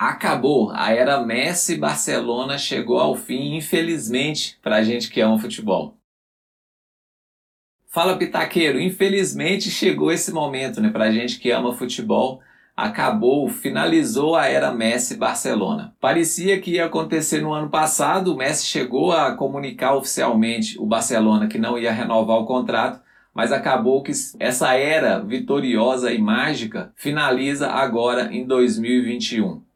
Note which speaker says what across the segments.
Speaker 1: Acabou, a era Messi Barcelona chegou ao fim, infelizmente, para a gente que ama futebol. Fala Pitaqueiro, infelizmente chegou esse momento, né, para a gente que ama futebol. Acabou, finalizou a era Messi Barcelona. Parecia que ia acontecer no ano passado, o Messi chegou a comunicar oficialmente o Barcelona que não ia renovar o contrato, mas acabou que essa era vitoriosa e mágica finaliza agora em 2021.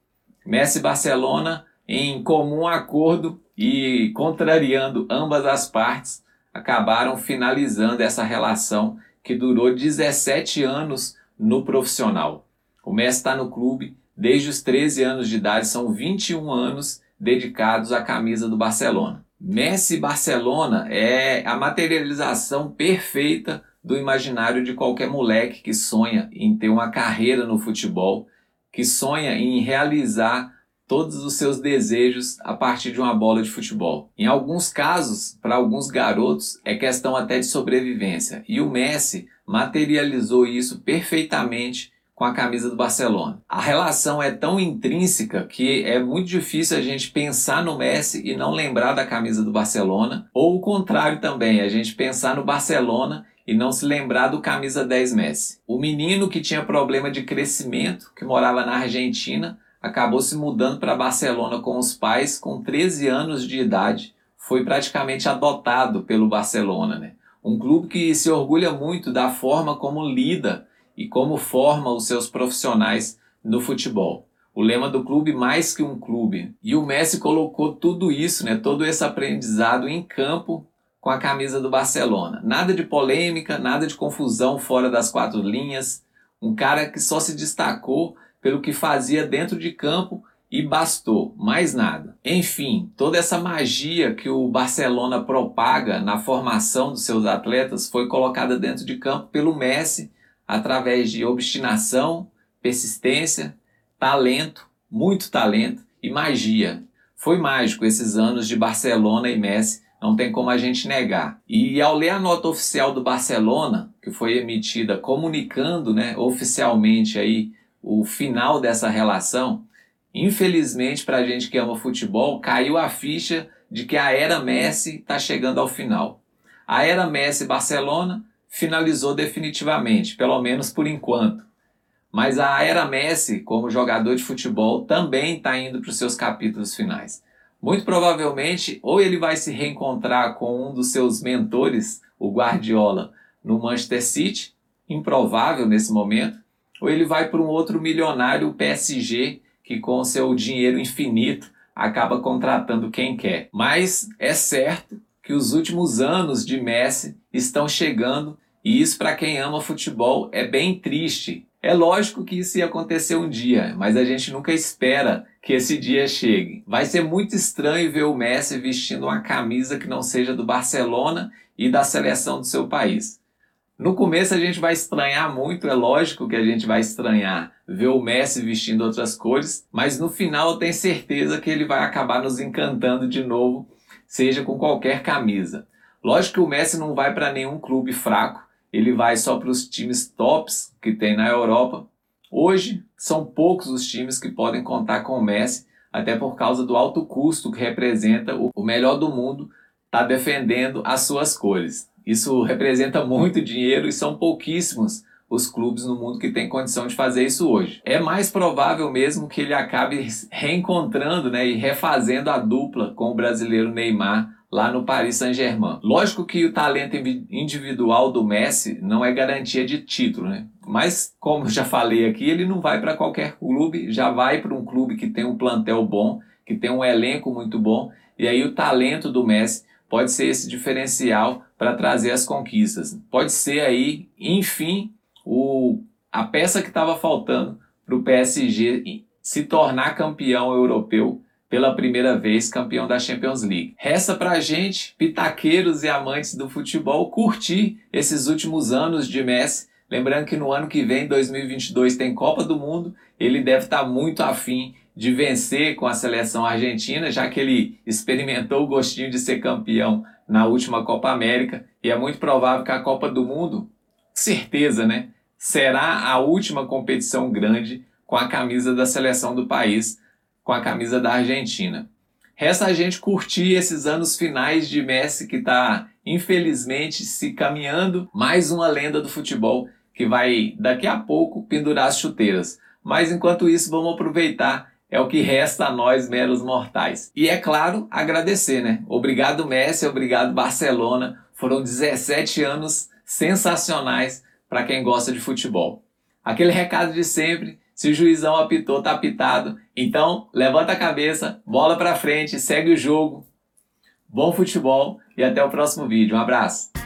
Speaker 1: Messi e Barcelona, em comum acordo e contrariando ambas as partes, acabaram finalizando essa relação que durou 17 anos no profissional. O Messi está no clube desde os 13 anos de idade, são 21 anos dedicados à camisa do Barcelona. Messi Barcelona é a materialização perfeita do imaginário de qualquer moleque que sonha em ter uma carreira no futebol que sonha em realizar todos os seus desejos a partir de uma bola de futebol. Em alguns casos, para alguns garotos, é questão até de sobrevivência. E o Messi materializou isso perfeitamente com a camisa do Barcelona. A relação é tão intrínseca que é muito difícil a gente pensar no Messi e não lembrar da camisa do Barcelona, ou o contrário também, a gente pensar no Barcelona e não se lembrar do camisa 10 Messi. O menino que tinha problema de crescimento, que morava na Argentina, acabou se mudando para Barcelona com os pais com 13 anos de idade. Foi praticamente adotado pelo Barcelona, né? Um clube que se orgulha muito da forma como lida e como forma os seus profissionais no futebol. O lema do clube mais que um clube. E o Messi colocou tudo isso, né, todo esse aprendizado em campo com a camisa do Barcelona. Nada de polêmica, nada de confusão fora das quatro linhas. Um cara que só se destacou pelo que fazia dentro de campo e bastou, mais nada. Enfim, toda essa magia que o Barcelona propaga na formação dos seus atletas foi colocada dentro de campo pelo Messi através de obstinação, persistência, talento, muito talento e magia. Foi mágico esses anos de Barcelona e Messi não tem como a gente negar. E ao ler a nota oficial do Barcelona, que foi emitida comunicando né, oficialmente aí o final dessa relação, infelizmente para a gente que ama futebol, caiu a ficha de que a era Messi está chegando ao final. A era Messi-Barcelona finalizou definitivamente, pelo menos por enquanto. Mas a era Messi, como jogador de futebol, também está indo para os seus capítulos finais. Muito provavelmente, ou ele vai se reencontrar com um dos seus mentores, o Guardiola, no Manchester City, improvável nesse momento, ou ele vai para um outro milionário, o PSG, que com seu dinheiro infinito acaba contratando quem quer. Mas é certo que os últimos anos de Messi estão chegando e isso para quem ama futebol é bem triste. É lógico que isso ia acontecer um dia, mas a gente nunca espera que esse dia chegue. Vai ser muito estranho ver o Messi vestindo uma camisa que não seja do Barcelona e da seleção do seu país. No começo a gente vai estranhar muito, é lógico que a gente vai estranhar ver o Messi vestindo outras cores, mas no final eu tenho certeza que ele vai acabar nos encantando de novo, seja com qualquer camisa. Lógico que o Messi não vai para nenhum clube fraco, ele vai só para os times tops que tem na Europa, Hoje, são poucos os times que podem contar com o Messi, até por causa do alto custo que representa o melhor do mundo estar tá defendendo as suas cores. Isso representa muito dinheiro e são pouquíssimos os clubes no mundo que têm condição de fazer isso hoje. É mais provável mesmo que ele acabe reencontrando né, e refazendo a dupla com o brasileiro Neymar lá no Paris Saint-Germain. Lógico que o talento individual do Messi não é garantia de título, né? Mas, como já falei aqui, ele não vai para qualquer clube, já vai para um clube que tem um plantel bom, que tem um elenco muito bom, e aí o talento do Messi pode ser esse diferencial para trazer as conquistas. Pode ser aí, enfim, o, a peça que estava faltando para o PSG se tornar campeão europeu pela primeira vez campeão da Champions League. Resta pra gente, pitaqueiros e amantes do futebol, curtir esses últimos anos de Messi. Lembrando que no ano que vem, 2022, tem Copa do Mundo. Ele deve estar tá muito afim de vencer com a seleção argentina, já que ele experimentou o gostinho de ser campeão na última Copa América. E é muito provável que a Copa do Mundo, certeza, né? Será a última competição grande com a camisa da seleção do país com a camisa da Argentina. Resta a gente curtir esses anos finais de Messi que está infelizmente se caminhando mais uma lenda do futebol que vai daqui a pouco pendurar as chuteiras. Mas enquanto isso, vamos aproveitar é o que resta a nós meros mortais. E é claro, agradecer, né? Obrigado Messi, obrigado Barcelona. Foram 17 anos sensacionais para quem gosta de futebol. Aquele recado de sempre, se o juizão apitou, tá apitado. Então, levanta a cabeça, bola para frente, segue o jogo. Bom futebol e até o próximo vídeo. Um abraço.